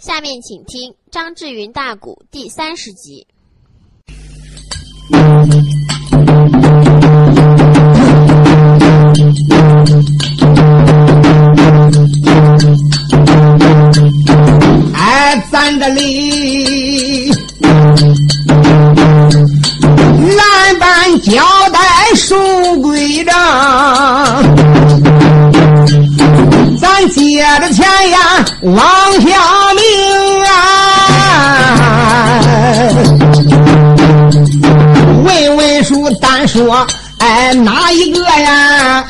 下面请听张志云大鼓第三十集。哎，咱这里蓝板交代守规章，咱接着前呀往下说，哎，哪一个呀？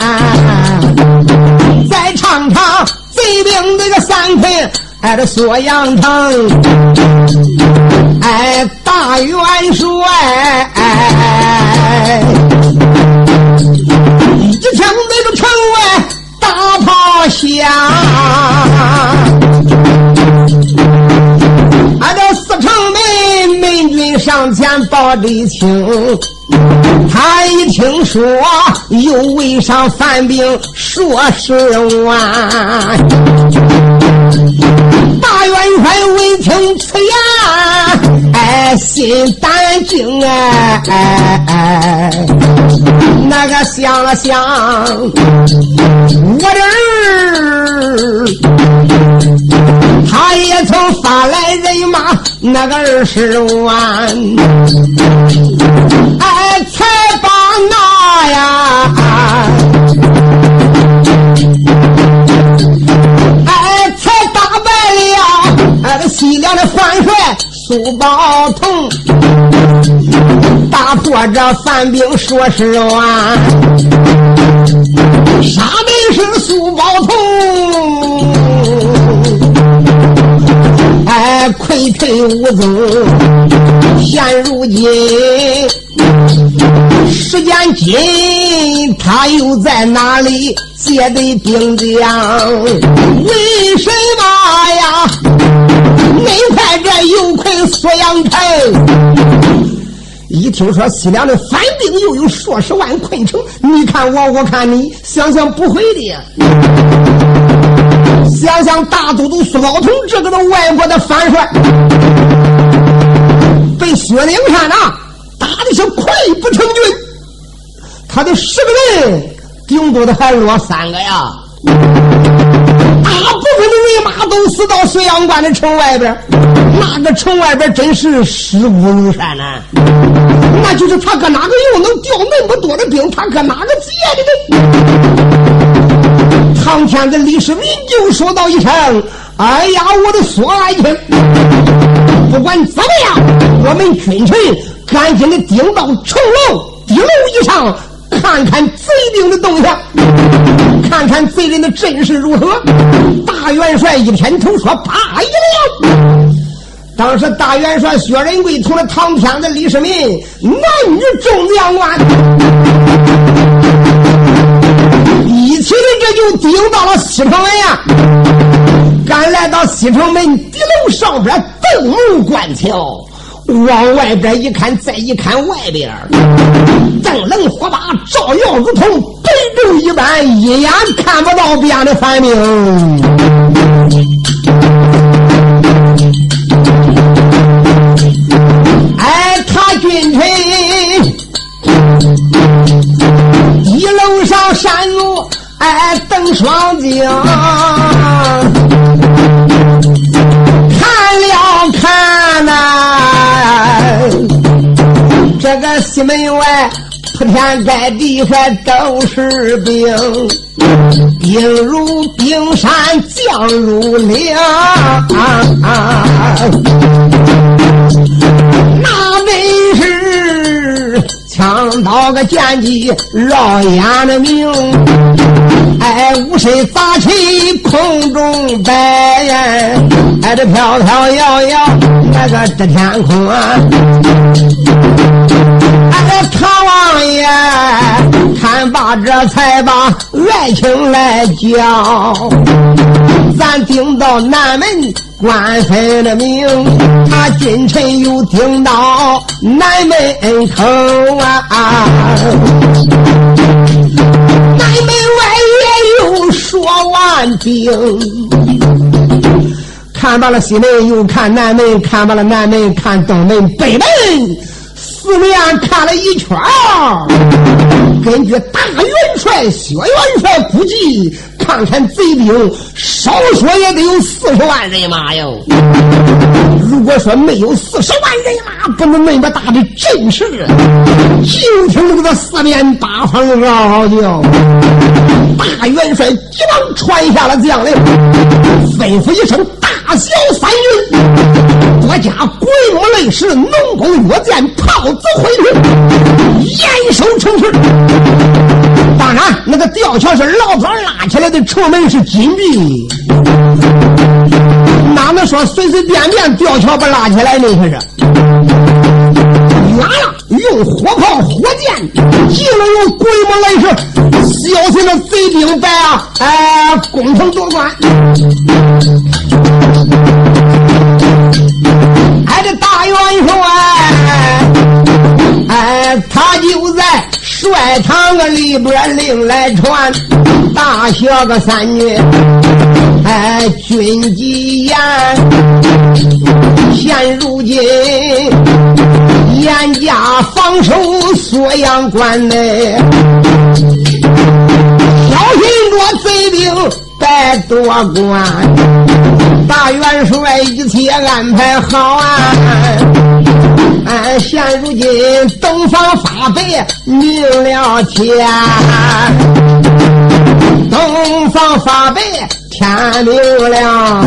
再唱唱贼兵那个三魁。哎，这锁阳城，哎，大元帅，哎一听那个城外大炮响，俺这四城门门军上前报敌情，他一听说又为上犯病数十万。大元帅闻听此言，哎，心胆惊哎哎哎，那个想了想，我的儿，他也曾发来人马那个二十万，才把那呀。哎，才打败了西凉的范帅苏宝同，打破这犯兵数十万，杀的是苏宝同，哎，溃退无踪。现如今时间紧，他又在哪里借的兵将？为什么呀？恁快这又困锁阳城，一听说西凉的反兵又有数十万困城，你看我，我看你，想想不会的。想想大都督苏宝同这个的外国的反帅，被薛灵山呐打的是溃不成军，他的十个人顶多的还落三个呀。大部分的人马都死到水阳关的城外边，那个城外边真是尸骨如山呐。那就是他搁哪个又能调那么多的兵？他搁哪个接的呢？唐天子李世民就说到一声：“哎呀，我的苏爱卿，不管怎么样，我们君臣赶紧的顶到城楼顶楼以上。”看看贼兵的动向，看看贼人的阵势如何。大元帅一偏头说：“啪一亮。”当时大元帅薛仁贵同了唐天子李世民，男女众将官，一起的这就顶到了西城门呀。赶来到西城门敌楼上边，登楼观瞧。往外边一看，再一看外边，如同白昼一般，一眼看不到边的反兵。哎，他君臣一楼上山路，哎，登双睛。这个西门外天在地下都是兵，兵如冰山，将如岭，那真是枪刀个剑戟绕眼的明。哎，五身杂气空中摆，哎，这飘飘摇摇那个这天空啊。唐王爷看罢这才把爱情来叫，咱顶到南门关分的名，他君臣又顶到南门口啊，南门外也有说万兵。看罢了西门，又看南门，看罢了南门，看东门、北门。四面看了一圈根据大元帅薛元帅估计，看看贼兵少说也得有四十万人马哟。如果说没有四十万人马，不能那么大的阵势。就听那个四面八方嗷嗷叫，大元帅急忙传下了将令，吩咐一声：大小三军，多加鬼木雷石、农工药箭、炮子回去，严守城池。当然，那个吊桥是老早拉起来的，城门是紧闭。哪能说随随便便吊桥不拉起来呢？可是，远了用火炮、火箭，近了用鬼木雷石，小心那贼兵在啊！哎，攻城夺关。在堂个里边另来传，大小个三女。哎，军纪严，现如今严加防守锁阳关内，小心着贼兵别夺关。大元帅一切安排好啊！现如今东方发白明了天，东方发白。天明了，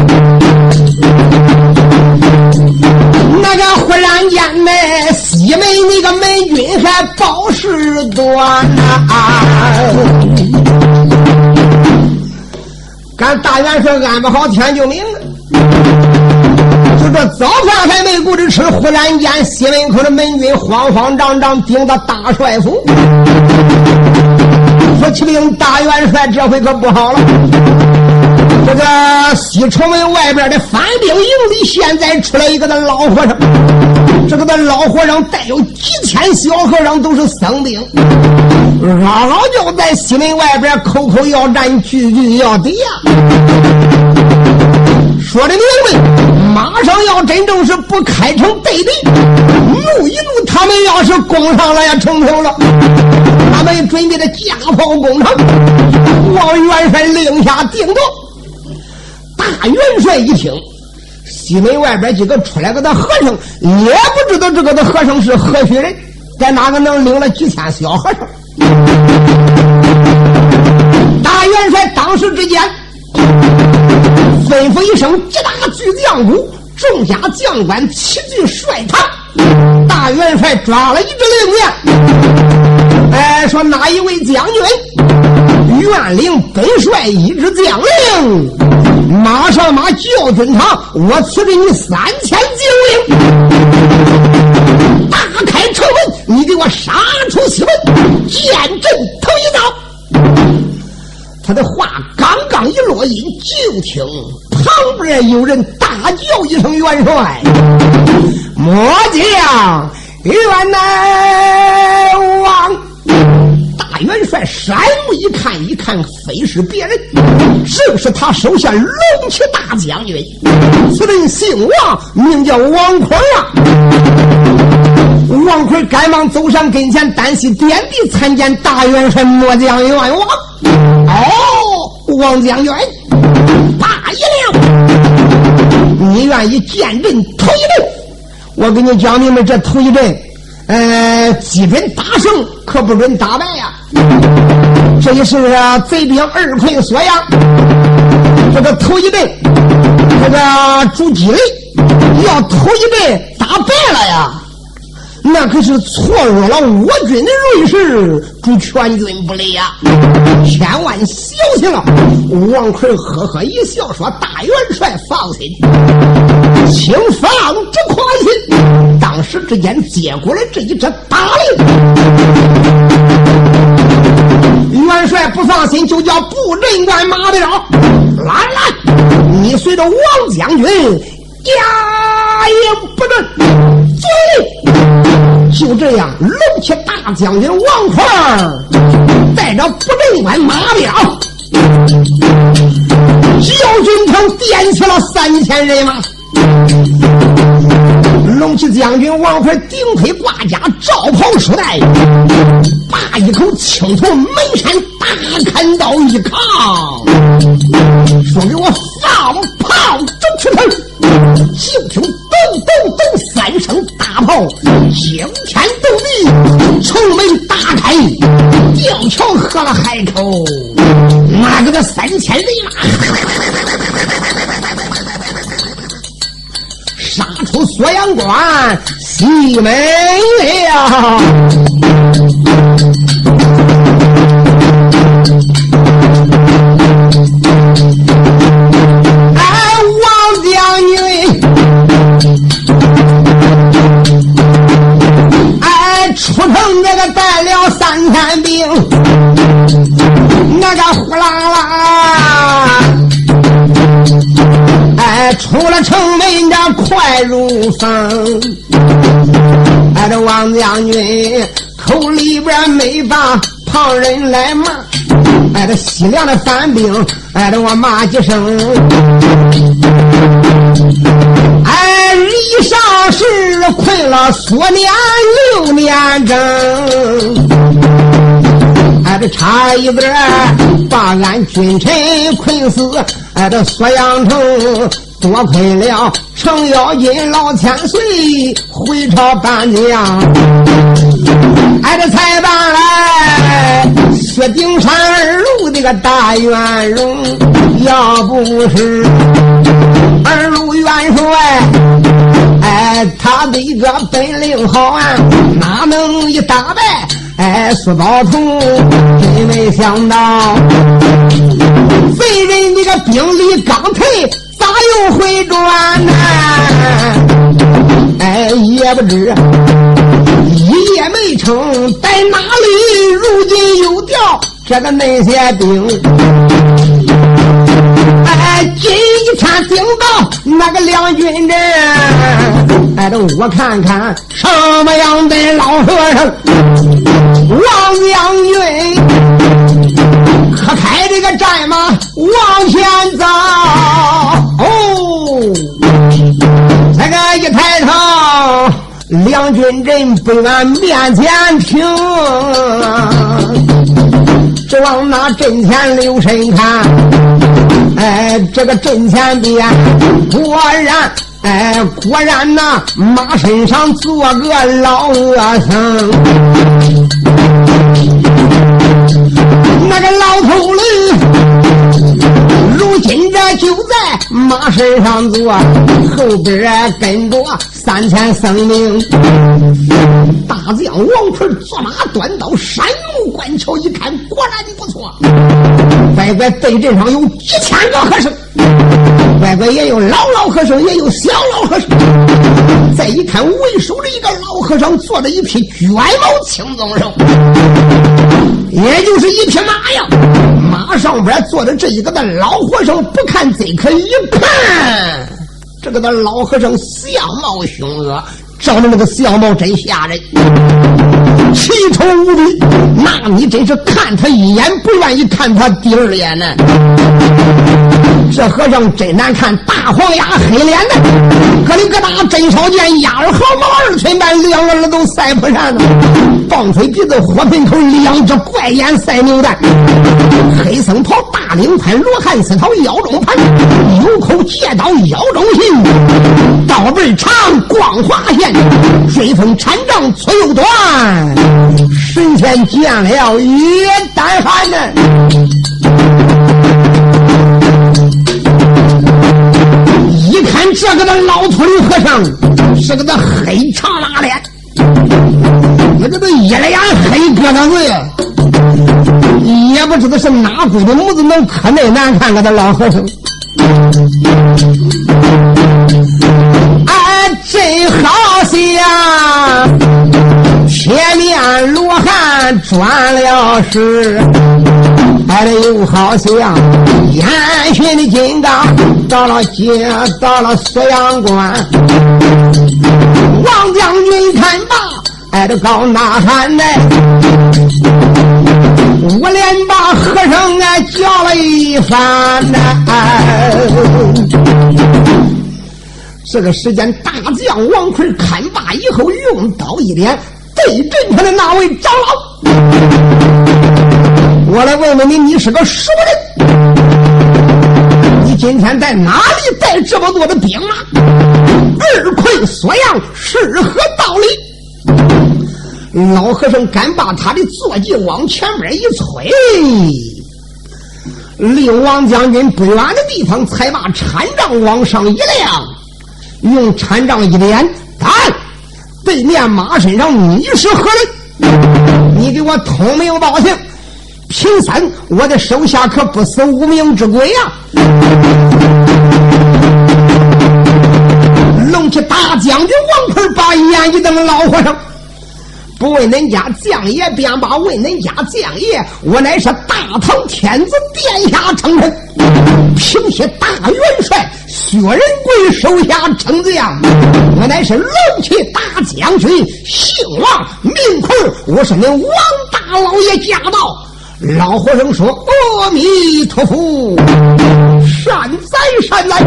那个忽然间呢，西门那个门军还报事端呐。赶大元帅安排好，天就明了。就这早饭还没顾着吃，忽然间西门口的门军慌慌张张顶到大帅府，说：“启禀大元帅，这回可不好了。”这个西城门外边的反兵营里，现在出来一个那老和尚。这个那老和尚带有几千小和尚，都是僧兵，嗷嗷叫在西门外边，口口要战，句句要敌呀。说的明白，马上要真正是不开城对敌，怒一怒，他们要是攻上了呀，城头了，他们准备的架炮攻城。王元帅令下定夺。大元帅一听，西门外边几个出来个的和尚，也不知道这个的和尚是何许人，在哪个能领了几千小和尚？大元帅当时之间吩咐一声：“击打巨将鼓，众家将官齐聚帅堂。”大元帅抓了一支令箭，哎，说哪一位将军愿领本帅一支将领？马上马叫军堂，我赐给你三千精灵。打开城门，你给我杀出西门，见阵头一刀。他的话刚刚一落音，就听旁边有人大叫一声：“元帅，末将元来王。”大元帅山目一看，一看非是别人，正是他手下龙骑大将军。此人姓王，名叫王奎啊。王奎赶忙走上跟前，单膝点地参见大元帅末将元王。哦，王将军，大爷了！你愿意见阵头一阵？我给你讲明白，这头一阵。呃，基准打胜，可不准打败呀。这也是贼兵二困所呀，这个头一阵，这个主击雷，要头一阵打败了呀。那可是错入了我军的锐士，主全军不利呀！千万小心了！王奎呵呵一笑说：“大元帅放心，请放之宽心。”当时之间接过了这一支大令，元帅不放心，就叫布阵官马彪来来，你随着王将军压营布阵，遵令。就这样，龙骑大将军王宽带着布阵官马彪，小军团点起了三千人马。龙骑将军王怀顶盔挂甲，罩袍束带，把一口青铜门山大砍刀一扛，说：“给我放炮，走出头！”就听咚咚三声大炮，惊天动地，城门打开，吊桥喝了海口，那个的三千人马。杀出锁阳关西门了，带了三千兵，那个呼啦啦。哎出了城门，那快如风。哎，这王将军口里边没把旁人来骂。哎，这西凉的反兵，哎，这我骂几声。哎，李尚是困了锁年六年整。哎，这差一点把俺君臣困死。哎，这锁阳城。多亏了程咬金老千岁回朝搬将，俺这才搬来薛丁山二路那个大元荣。要不是二路元帅，哎，他的一个本领好啊，哪能一打败哎苏宝同？真没想到，贼人那个兵力刚退。咋又回转呢？哎，也不知一夜没成，在哪里？如今又调这个那些兵。哎，今天顶到那个梁军阵，哎，都我看看什么样的老和尚，王将军，可开这个战马往前走。哦，那个一抬头，梁军阵被俺面前停，只往那阵前留神看，哎，这个阵前边果然，哎，果然呐，马身上坐个老恶僧，那个老头子。如今这就在马身上坐，后边跟着三千僧兵。大将王奎坐马端刀，山目观瞧，一看果然的不错。乖乖对阵上有几千个和尚，乖乖也有老老和尚，也有小老和尚。再一看，为首的一个老和尚坐着一匹卷毛青鬃兽，也就是一匹马呀。马上边坐着这一个的老和尚，不看贼可一看，这个的老和尚相貌凶恶。照的那个相貌真吓人，奇丑无比。那你真是看他一眼不愿意看他第二眼呢。这和尚真难看，大黄牙，黑脸的，咯里咯哒，真少见，鸭儿毫毛二寸半，两个耳朵赛不上呢。棒槌鼻子，火盆口，两只怪眼赛牛蛋。黑僧袍，大领盘，罗汉丝绦腰中盘，有口借刀腰中信，刀背长，光滑线。水风禅杖粗又短，神仙见了也胆寒呢。一看这个的老秃驴和尚，是个的黑长拉脸，那个的一脸黑疙瘩子，也不知道是哪股的母子能可那难看个的老和尚。汉转了世，哎，又好像烟熏的金刚到了街，到了锁阳关。王将军看罢，挨着高呐喊呢，我连把和尚啊叫了一番呐。这个时间，大将王奎看罢以后，用刀一连，对阵他的那位长老，我来问问你，你是个什么人？你今天在哪里带这么多的兵马？二奎索阳是何道理？老和尚敢把他的坐骑往前面一催，令王将军不远的地方才把禅杖往上一亮。用禅杖一连，但对面马身上你是何人？你给我通名报姓。贫僧，我的手下可不死无名之鬼呀！龙旗大将军王奎把眼一瞪，老和尚。不为恁家将爷，便把问恁家将爷。我乃是大唐天子殿下称臣，平西大元帅薛仁贵手下称将。我乃是龙旗大将军，姓王名奎，我是恁王大老爷驾到。老和尚说：“阿弥陀佛，善哉善哉。”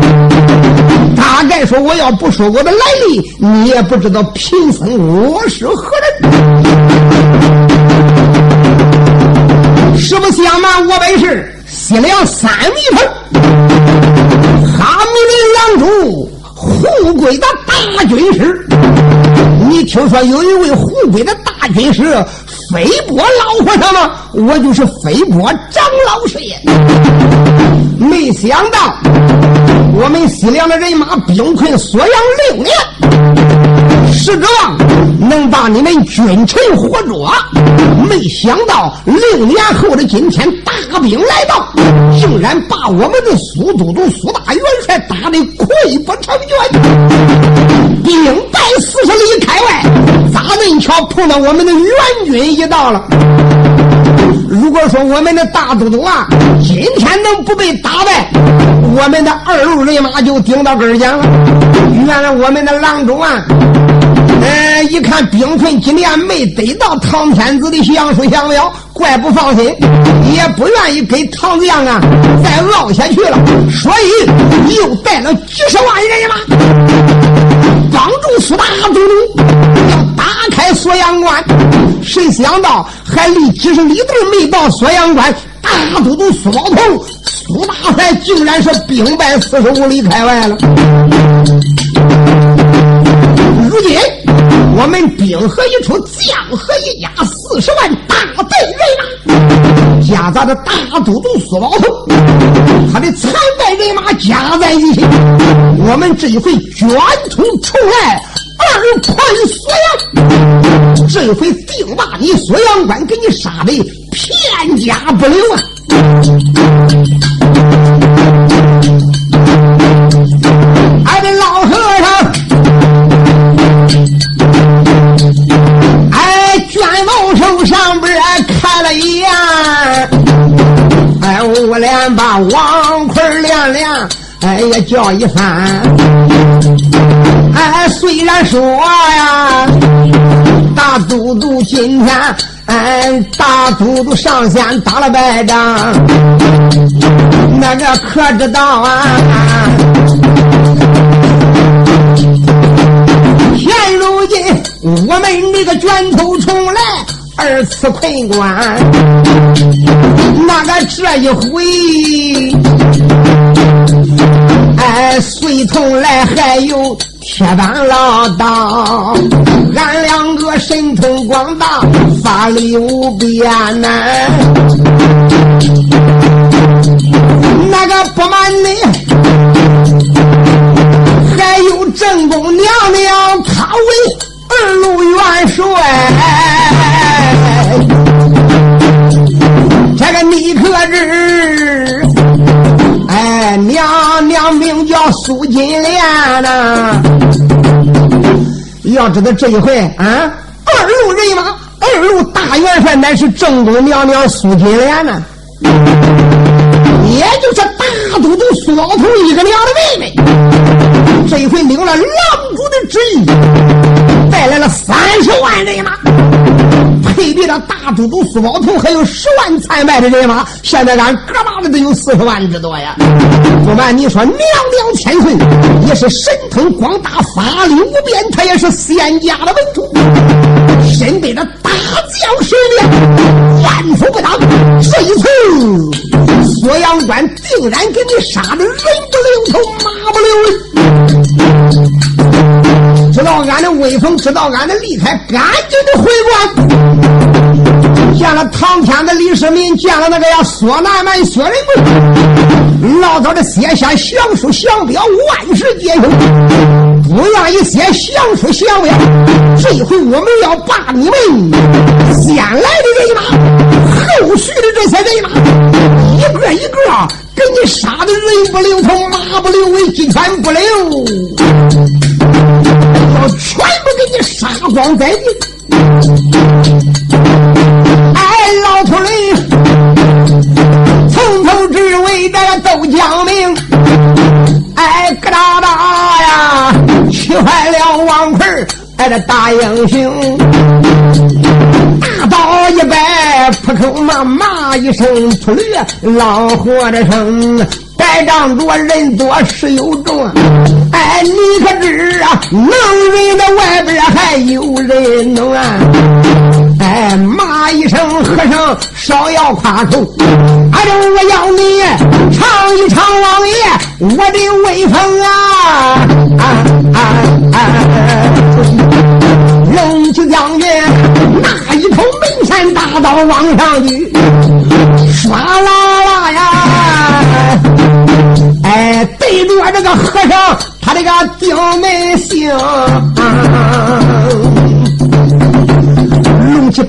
大概说：“我要不说我的来历，你也不知道贫僧我是何人。”实不相瞒，我本是西凉三米头哈密林狼主胡贵的大军师。你听说有一位胡贵的大军师？飞波老和尚吗？我就是飞波张老师爷。没想到我们西凉的人马兵困锁阳六年，是指望能把你们君臣活捉。没想到六年后的今天，大兵来到，竟然把我们的苏都督苏大元帅打得溃不成军，兵败四十里开外。咋恁瞧碰到我们的援军一到了？如果说我们的大都督啊，今天能不被打败，我们的二路人马就顶到根儿了。原来我们的郎中啊，呃，一看兵困今年没得到唐天子的降书降表，怪不放心，也不愿意给唐子阳啊再熬下去了，所以又带了几十万人马，帮助苏大都督要打。开锁阳关，谁想到还离几十里地没到锁阳关，大都督苏老头苏大帅竟然是兵败四十五里开外了。如今我们兵合一处，将合一家，四十万大队人马，夹杂着大都督苏老头，他的残败人马加在一起，我们这一回卷土重来。二宽锁阳，这一回定把你锁阳关给你杀的片甲不留啊！王奎亮亮。哎呀，叫一番！哎，虽然说呀，大都督今天，哎，大都督上仙打了败仗，那个可知道啊？现如今我们那个卷土重来，二次困关，那个这一回。哎，随同来还有铁板老道，俺两个神通广大，法力无边呐。那个不瞒你，还有正宫娘娘，她为二路元帅。金莲呐！要知道这一回啊，二路人马，二路大元帅乃是正宫娘娘苏金莲呐，也就是大都督苏老头一个娘的妹妹。这一回领了狼主的旨意，带来了三十万人马，配备比了大都督苏宝同还有十万参拜的人马，现在俺哥把的都有四十万之多呀！不瞒你说，娘娘千岁也是神通广大，法力无边，他也是仙家的门徒，身背着大将水面，万夫不当。这一次，锁阳关定然给你杀的人不留头，马不留尾。知道俺的威风，知道俺的厉害，赶紧的回关。见了唐天的李世民，见了那个呀索南蛮薛仁贵，老早的写下降书降表，万事皆有。不愿意写降书降表，这回我们要把你们先来的人马，后续的这些人马，一个一个给你杀的人不留头，马不留尾，鸡犬不留，你杀光在地。老秃驴从头至尾这个都讲明，哎，咯哒哒呀，气坏了王奎哎，这大英雄，大刀一摆，扑口骂骂一声，秃驴老活着生，带仗着人多势又重，哎，你可知啊，能人的外边还有人能啊。哎，骂一声和尚，少要夸口。俺这我要你尝一尝王爷我的威风啊！啊啊啊！龙骑将军拿一口门山大刀往上举，唰啦啦呀！这个和尚，他这个顶门星。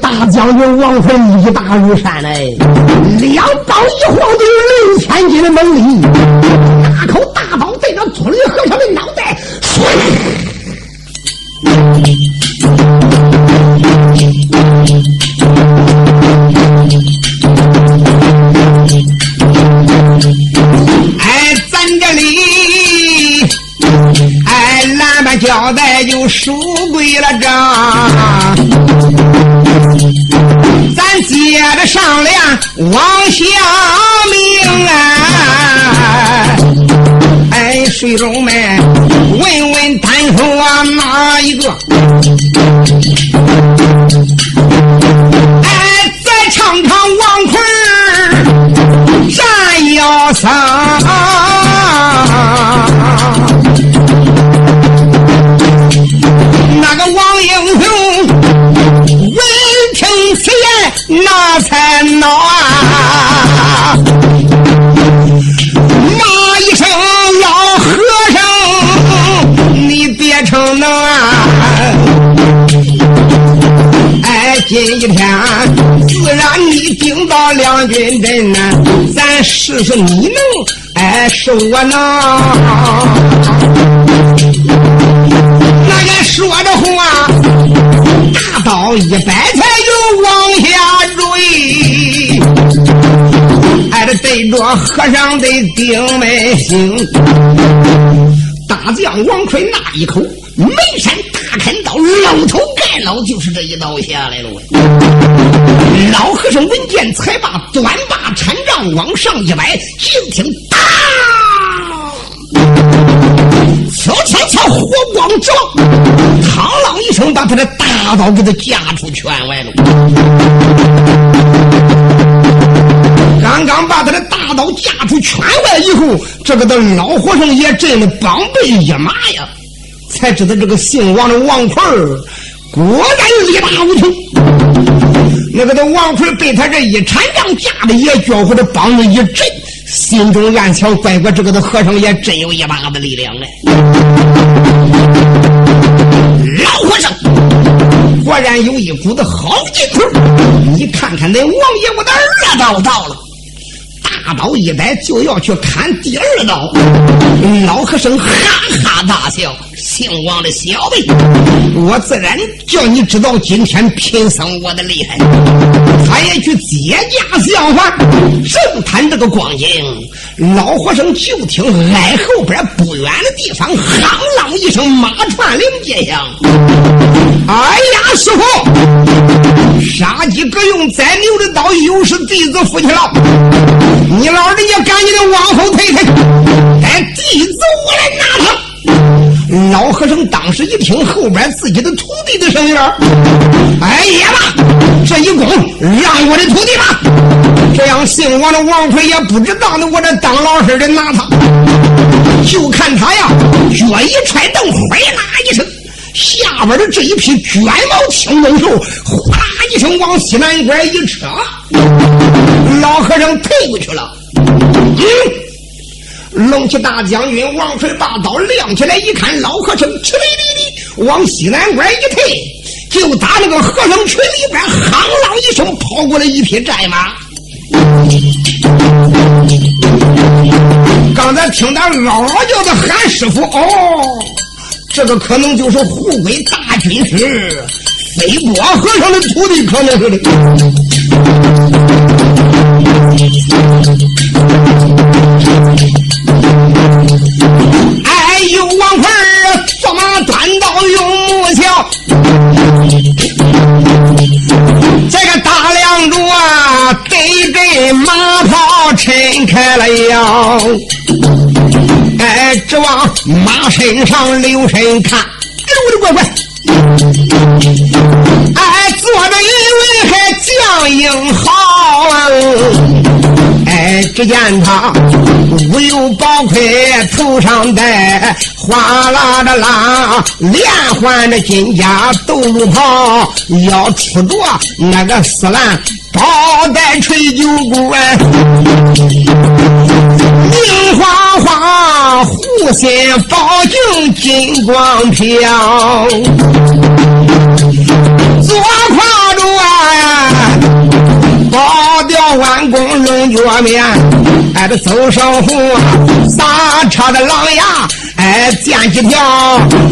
大将军王奎力大如山嘞，两刀一晃就有六千斤的猛力，代就输归了账。咱接着商量，往下明啊！哎，水中门，哎，今一天自然你顶到两军阵呐，咱试试你能，哎，是我能。那个说着话，大刀一摆才。往下坠，挨着对着和尚的顶门星。大将王奎那一口眉山大砍刀，老头盖脑就是这一刀下来了。老和尚闻见，才把短把禅杖往上一摆，就听当，敲敲敲，火光照，嘡啷一声，把他的大刀给他架出圈外了。刚刚把他的大刀架出圈外以后，这个的老和尚也震得膀背一麻呀，才知道这个姓王的王奎儿果然力大无穷。那个的王奎被他这一禅杖架的也觉乎的膀子一震，心中暗想：乖乖，这个的和尚也真有一把子力量哎。老和尚果然有一股子好劲头你看看那王爷，我的二刀到了。大刀一摆，就要去砍第二刀。老和尚哈哈大笑，姓王的小辈，我自然叫你知道今天贫僧我的厉害。他也去接驾相还，正谈这个光景，老和尚就听挨后边不远的地方夯啷一声，马串铃接响。哎呀，师傅，杀鸡各用宰牛的刀，又是弟子夫妻了。你老人家赶紧的往后退退，哎，弟子我来拿他。老和尚当时一听后边自己的徒弟的声音哎呀妈，这一拱让我的徒弟吧。这样姓王的王奎也不知道呢，我这当老师的拿他，就看他呀，脚一踹凳，哗啦一声，下边的这一匹卷毛青龙兽，哗啦一声往西南拐一扯，老和尚退过去了。嗯。龙旗大将军王奎把刀亮起来，一看老和尚，哧哩哩哩往西南关一退，就打那个和尚群里边，夯啷一声跑过来一匹战马。刚才听他嗷嗷叫的喊师傅，哦，这个可能就是护国大军师飞波和尚的徒弟，可能是的。哎呦，王奎儿坐马端刀用木桥，这个大梁柱啊，得给马炮抻开了腰。哎，指往马身上留神看，哎呦我的乖乖！哎，坐着一位还将英豪。哎，只见他无有宝盔，头上戴哗啦的啦，连环的金甲斗笠袍，腰出着那个丝兰宝带垂九股，明晃晃护心宝镜金光飘，左胯弯弓龙角面，哎，这走上虎，撒叉的狼牙，哎，见几条，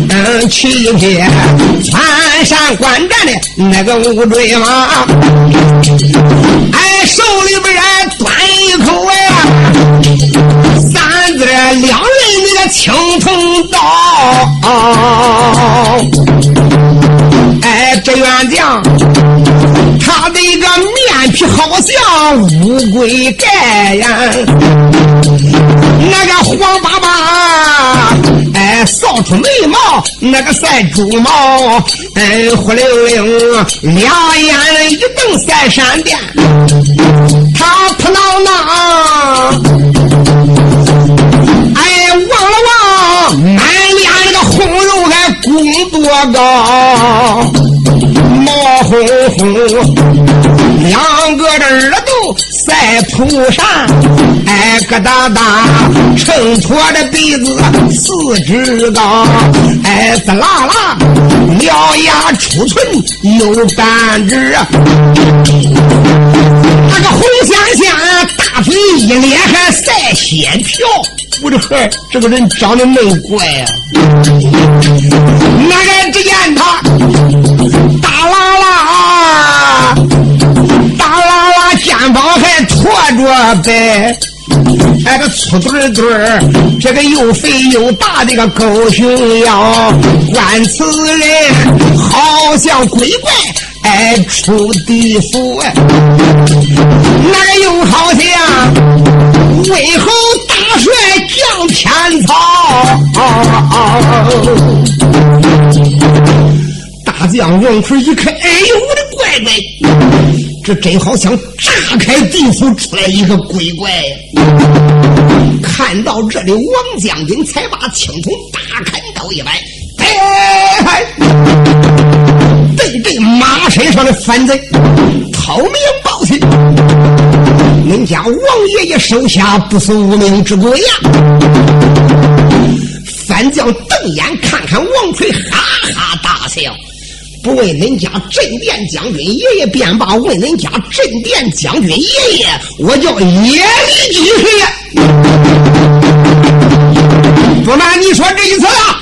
嗯，七匹穿山观战的那个乌骓马，哎，手里边端一口哎，三子两人那个青铜刀，哎，这员将。他的一个面皮好像乌龟盖呀，那个黄巴巴，哎，扫出眉毛，那个赛猪毛，哎，忽灵灵，两眼一瞪赛闪电，他扑囊囊，哎，望了望，满脸那个红肉还拱多高。毛烘烘，两个的耳朵塞蒲扇，哎，疙瘩瘩，秤砣的鼻子四指高，哎，滋啦啦，獠牙出唇有半指，那个红香香，大嘴一咧还赛血瓢，我的孩，这个人长得恁怪呀！那个只见他大啦啦，活着呗，哎，个粗墩墩，这个又肥又大的个狗熊腰，观此人好像鬼怪，哎，出地府，那个又好像魏侯大帅降天草。大将王奎一看，哎呦我的乖乖，这真好像炸开地府出来一个鬼怪呀！看到这里，王将军才把青铜大砍刀一摆，哎，对对马身上的反贼掏名报姓，恁家王爷爷手下不是无名之鬼呀！反将瞪眼看看王奎，哈哈大笑。不问恁家镇殿将军爷爷便罢，问恁家镇殿将军爷爷，我叫耶律金水。不瞒你说，这一次啊，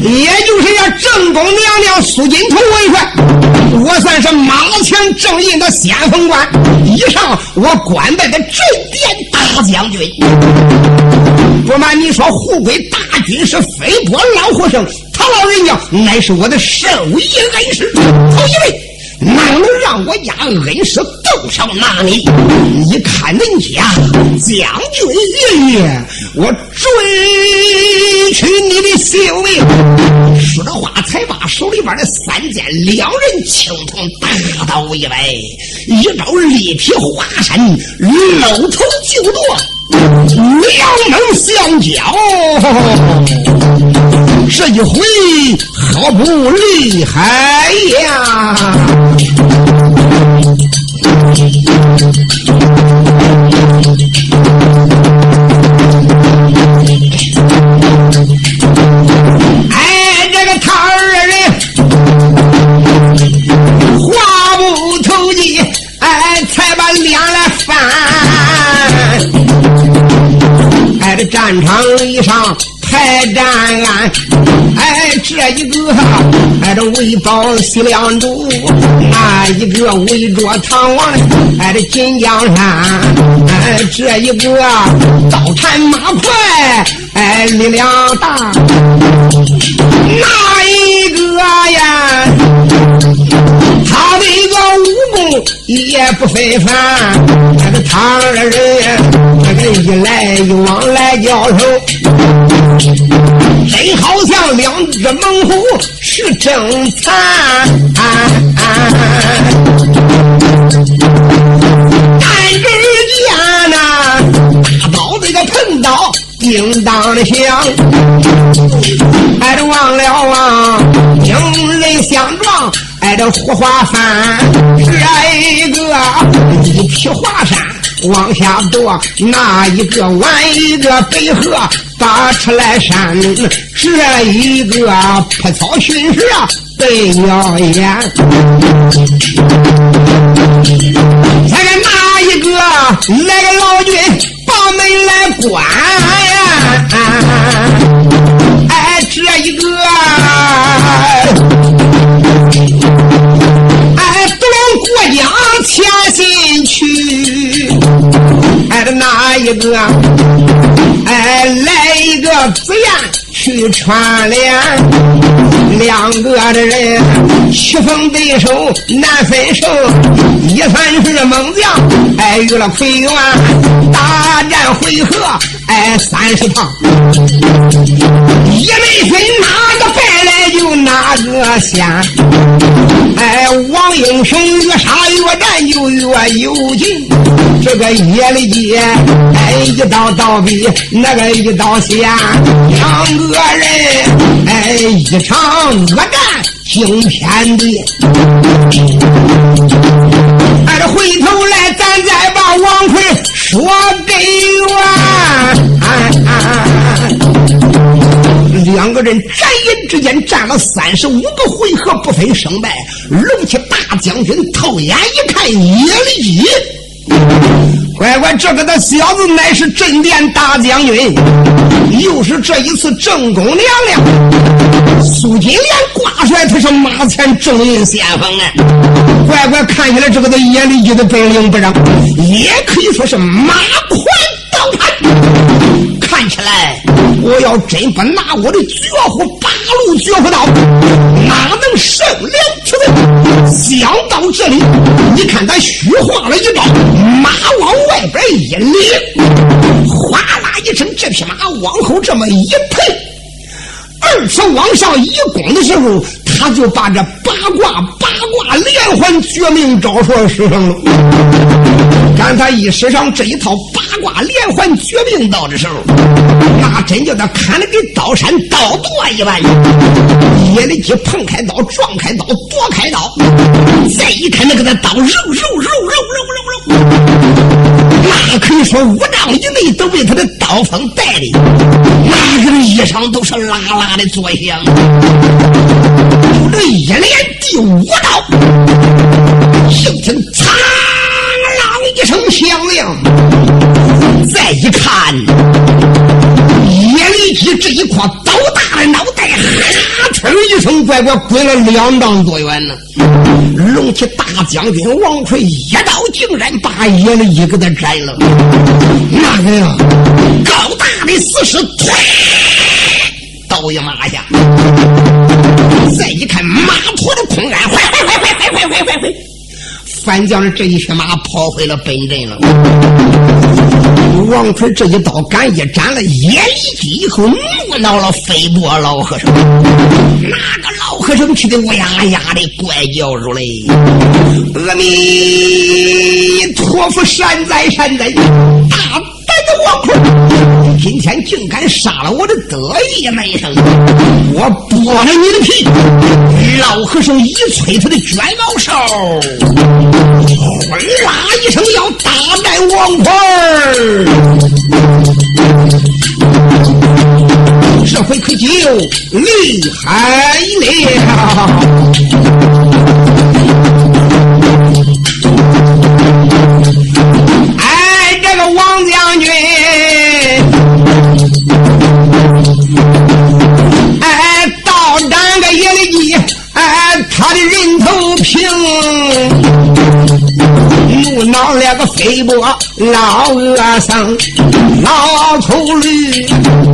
也就是呀，正宫娘娘苏金图为帅，我算是马前正印的先锋官，以上我官拜的镇殿大将军。不瞒你说，护归大军是飞波老和尚，他老人家乃是我的授意恩师。头一位。哪能让我家恩师动手拿你？你看人家将军爷爷，我追取你的性命！说着话，才把手里边的三件两人青铜大刀一摆，一招立体华山，露头就剁，两门相交。这一回好不厉害呀！哎，这个他二人话不投机，哎，才把脸来翻。哎，这战场里上。哎，这一个哎，这为保西凉州，那一个围着唐王，哎，这锦江山，哎，这一个刀缠马快，哎，力量大，那一个呀，他的一个武功也不非凡，那个唐二人。一来一往来交手，真好像两只猛虎是争残。但只见那大刀这个喷刀叮当的响，还是忘了啊，英人相撞，挨着火花翻，这一个一匹华山。往下夺，那一个完一个北河打出来山，这一个破草寻石啊，被鸟眼。再看哪一个来个老君把门来关？哎，这一个，哎，不能过江前进去。哎，的哪一个？哎，来一个紫燕去串联，两个的人棋逢对手难分手，一算是猛将，哎，遇了魁元，大战回合，哎，三十趟，也没分哪个败来就哪个先，哎，王英雄越杀越战就越有劲，这个夜里。哎，一刀刀比那个一刀险，两个人哎，一场恶战惊天地。哎，这回头来，咱再把王奎说给完。两个人眨眼之间战了三十五个回合，不分胜败。龙骑大将军透眼一看，耶利基。乖乖，这个的小子乃是镇殿大将军，又是这一次正宫娘娘苏金莲挂帅，他是马前正印先锋啊！乖乖，看起来这个的眼里就的本领不让，也可以说是马快站。起来，我要真不拿我的绝户八路绝户刀，哪能胜了此人？想到这里，你看他虚晃了一招，马往外边一拎，哗啦一声，这匹马往后这么一退，二次往上一拱的时候，他就把这八卦八卦连环绝命招数使上了。看他一使上这一套八挂连环绝命刀的时候，那真叫他砍的跟刀山刀剁一般。叶立基碰开刀，撞开刀，夺开刀，再一看那个那刀，肉肉肉肉肉肉肉，那可以说五丈以内都被他的刀锋带的，那个衣裳都是啦啦的作响。就这一连第五刀，听听嚓。一声响亮，再一看，叶立基这一颗刀大的脑袋，哈哧一声乖乖滚了两丈多远呢。龙骑大将军王奎一刀竟然把眼里一个他斩了。那个呀，高大的死尸，唰，倒一马下。再一看马驮的空鞍，快快快快快快快快快！反将这一匹马跑回了本阵了。王奎这一刀杆一斩了耶里地以后，怒恼了飞波老和尚。那个老和尚气得乌呀呀的怪叫出来：“阿弥陀佛，善哉善哉！大王奎，今天竟敢杀了我的得意门生！我剥了你的皮！”老和尚一催他的卷毛哨，呼啦一声要大败王婆这回可就厉害了！王将军，哎，到咱个野里鸡，哎，他的人头平，怒恼了个飞波老恶僧，老头驴，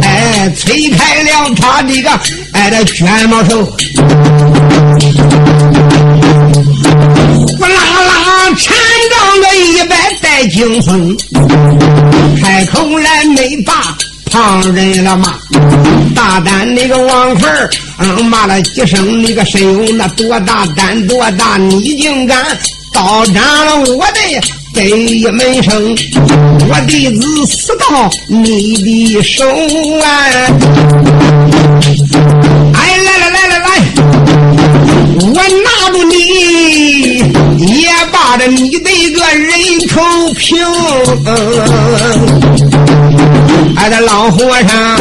哎，吹开了他这个哎这卷毛手，呼啦啦缠上个一百带惊风，开口来没把旁人了骂，大胆那个王坟儿，嗯，骂了几声，那个谁有那多大胆多大，你竟敢刀斩了我的得意门生，我弟子死到你的手啊！哎，来来来来来，我拿住你，把着你的个人头平。哎，这老和尚，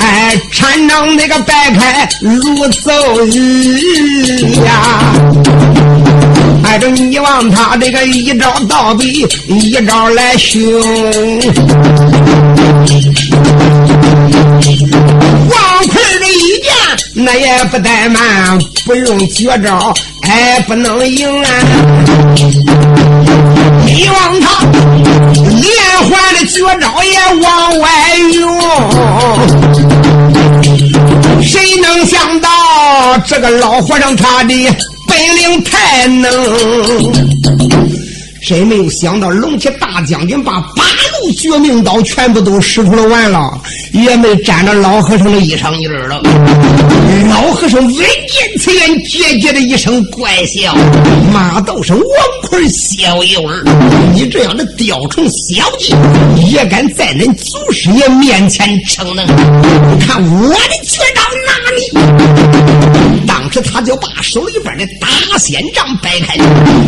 哎，禅杖那个摆开如走雨呀！哎，这你望他这个一招倒比一招来凶。王奎的一见那也不怠慢，不用绝招，哎，不能赢啊！你望他连环的绝招也往外用，谁能想到这个老和尚他的本领太能？谁没有想到龙骑大将军把八绝命刀全部都使出了完了，也没沾着老和尚的衣裳印儿了。老和尚闻见此言，桀桀的一声怪笑：“马道上王奎小幼儿，你这样的雕虫小技，也敢在恁祖师爷面前逞能？你看我的绝招拿你！”他就把手里边的大仙杖摆开，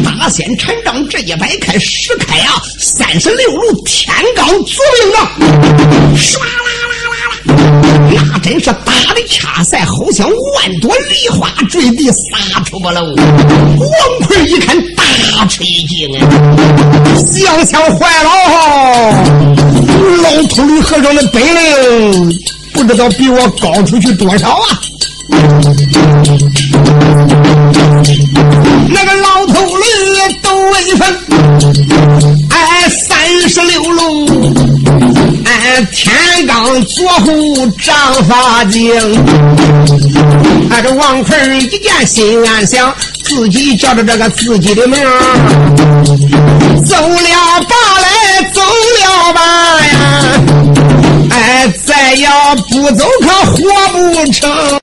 大仙禅杖这一摆开，十开啊，三十六路天罡绝命啊，唰啦啦啦啦，那真是打的恰赛，好像万朵梨花坠地撒出不漏。王奎一看，大吃一惊啊，想想坏了，老秃驴和尚的本领不知道比我高出去多少啊！那个老头驴都威风，哎，三十六路，哎，天罡左护掌法经。哎，这王奎一见心暗想，自己叫着这个自己的名走了吧来，走了吧呀！哎，再要不走可活不成。